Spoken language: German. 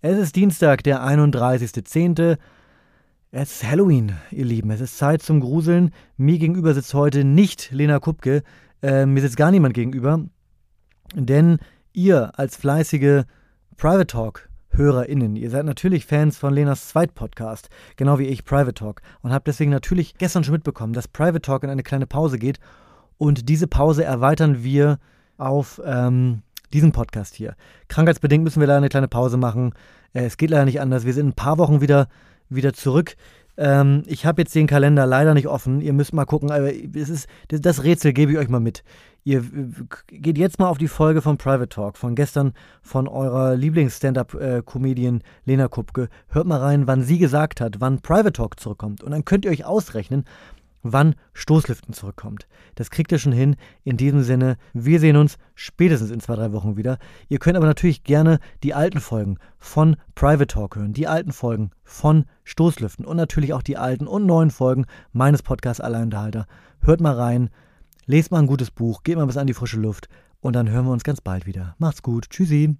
Es ist Dienstag, der 31.10. Es ist Halloween, ihr Lieben. Es ist Zeit zum Gruseln. Mir gegenüber sitzt heute nicht Lena Kupke. Äh, mir sitzt gar niemand gegenüber. Denn ihr als fleißige Private Talk HörerInnen. Ihr seid natürlich Fans von Lenas Zweitpodcast, genau wie ich, Private Talk. Und habt deswegen natürlich gestern schon mitbekommen, dass Private Talk in eine kleine Pause geht. Und diese Pause erweitern wir auf ähm, diesen Podcast hier. Krankheitsbedingt müssen wir leider eine kleine Pause machen. Äh, es geht leider nicht anders. Wir sind in ein paar Wochen wieder, wieder zurück. Ähm, ich habe jetzt den Kalender leider nicht offen. Ihr müsst mal gucken. Aber es ist, das Rätsel gebe ich euch mal mit. Ihr geht jetzt mal auf die Folge von Private Talk von gestern von eurer Lieblings-Stand-Up-Comedian Lena Kupke. Hört mal rein, wann sie gesagt hat, wann Private Talk zurückkommt. Und dann könnt ihr euch ausrechnen, wann Stoßlüften zurückkommt. Das kriegt ihr schon hin. In diesem Sinne, wir sehen uns spätestens in zwei, drei Wochen wieder. Ihr könnt aber natürlich gerne die alten Folgen von Private Talk hören, die alten Folgen von Stoßlüften und natürlich auch die alten und neuen Folgen meines Podcasts Alleinunterhalter. Hört mal rein, lest mal ein gutes Buch, geht mal bis an die frische Luft und dann hören wir uns ganz bald wieder. Macht's gut. Tschüssi.